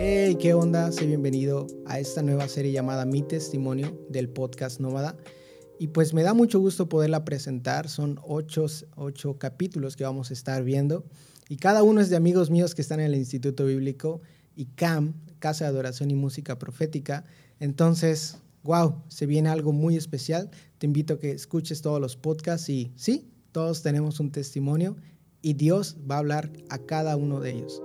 Hey, ¿qué onda? Soy bienvenido a esta nueva serie llamada Mi Testimonio del podcast Nómada. Y pues me da mucho gusto poderla presentar. Son ocho, ocho capítulos que vamos a estar viendo. Y cada uno es de amigos míos que están en el Instituto Bíblico y CAM, Casa de Adoración y Música Profética. Entonces, wow, se viene algo muy especial. Te invito a que escuches todos los podcasts y sí, todos tenemos un testimonio y Dios va a hablar a cada uno de ellos.